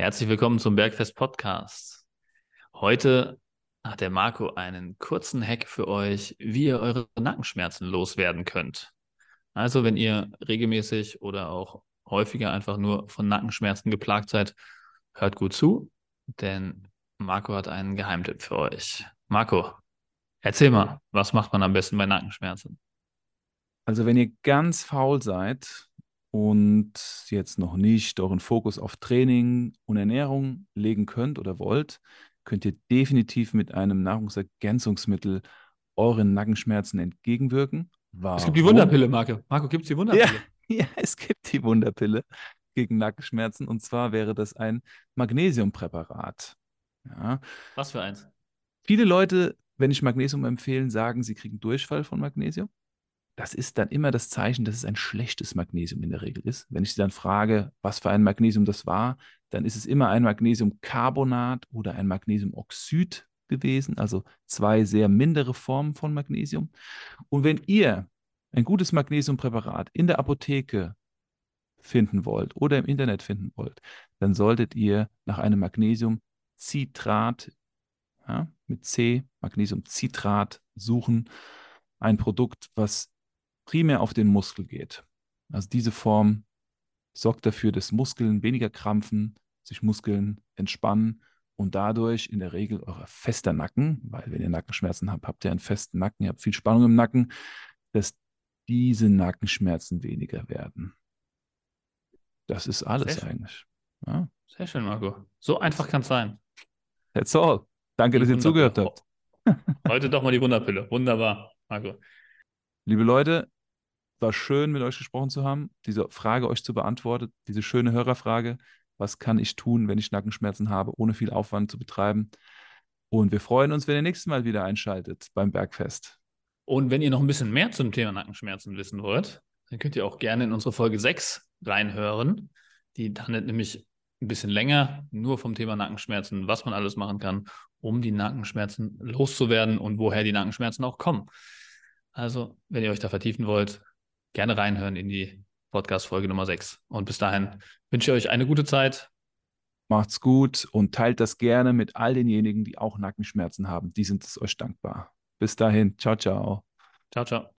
Herzlich willkommen zum Bergfest Podcast. Heute hat der Marco einen kurzen Hack für euch, wie ihr eure Nackenschmerzen loswerden könnt. Also, wenn ihr regelmäßig oder auch häufiger einfach nur von Nackenschmerzen geplagt seid, hört gut zu, denn Marco hat einen Geheimtipp für euch. Marco, erzähl mal, was macht man am besten bei Nackenschmerzen? Also, wenn ihr ganz faul seid und jetzt noch nicht euren Fokus auf Training und Ernährung legen könnt oder wollt, könnt ihr definitiv mit einem Nahrungsergänzungsmittel euren Nackenschmerzen entgegenwirken. Warum? Es gibt die Wunderpille, Marco. Marco, gibt es die Wunderpille? Ja, ja, es gibt die Wunderpille gegen Nackenschmerzen und zwar wäre das ein Magnesiumpräparat. Ja. Was für eins? Viele Leute, wenn ich Magnesium empfehlen, sagen, sie kriegen Durchfall von Magnesium das ist dann immer das Zeichen, dass es ein schlechtes Magnesium in der Regel ist. Wenn ich Sie dann frage, was für ein Magnesium das war, dann ist es immer ein Magnesiumcarbonat oder ein Magnesiumoxid gewesen, also zwei sehr mindere Formen von Magnesium. Und wenn ihr ein gutes Magnesiumpräparat in der Apotheke finden wollt oder im Internet finden wollt, dann solltet ihr nach einem Magnesiumcitrat ja, mit C, Magnesiumcitrat suchen. Ein Produkt, was primär auf den Muskel geht. Also diese Form sorgt dafür, dass Muskeln weniger krampfen, sich Muskeln entspannen und dadurch in der Regel euer fester Nacken, weil wenn ihr Nackenschmerzen habt, habt ihr einen festen Nacken, ihr habt viel Spannung im Nacken, dass diese Nackenschmerzen weniger werden. Das ist alles eigentlich. Ja. Sehr schön, Marco. So einfach kann es sein. That's all. Danke, die dass ihr zugehört habt. Heute doch mal die Wunderpille. Wunderbar, Marco. Liebe Leute, war schön, mit euch gesprochen zu haben, diese Frage euch zu beantworten, diese schöne Hörerfrage. Was kann ich tun, wenn ich Nackenschmerzen habe, ohne viel Aufwand zu betreiben? Und wir freuen uns, wenn ihr nächstes Mal wieder einschaltet beim Bergfest. Und wenn ihr noch ein bisschen mehr zum Thema Nackenschmerzen wissen wollt, dann könnt ihr auch gerne in unsere Folge 6 reinhören. Die handelt nämlich ein bisschen länger nur vom Thema Nackenschmerzen, was man alles machen kann, um die Nackenschmerzen loszuwerden und woher die Nackenschmerzen auch kommen. Also, wenn ihr euch da vertiefen wollt, gerne reinhören in die Podcast-Folge Nummer 6. Und bis dahin wünsche ich euch eine gute Zeit. Macht's gut und teilt das gerne mit all denjenigen, die auch Nackenschmerzen haben. Die sind es euch dankbar. Bis dahin. Ciao, ciao. Ciao, ciao.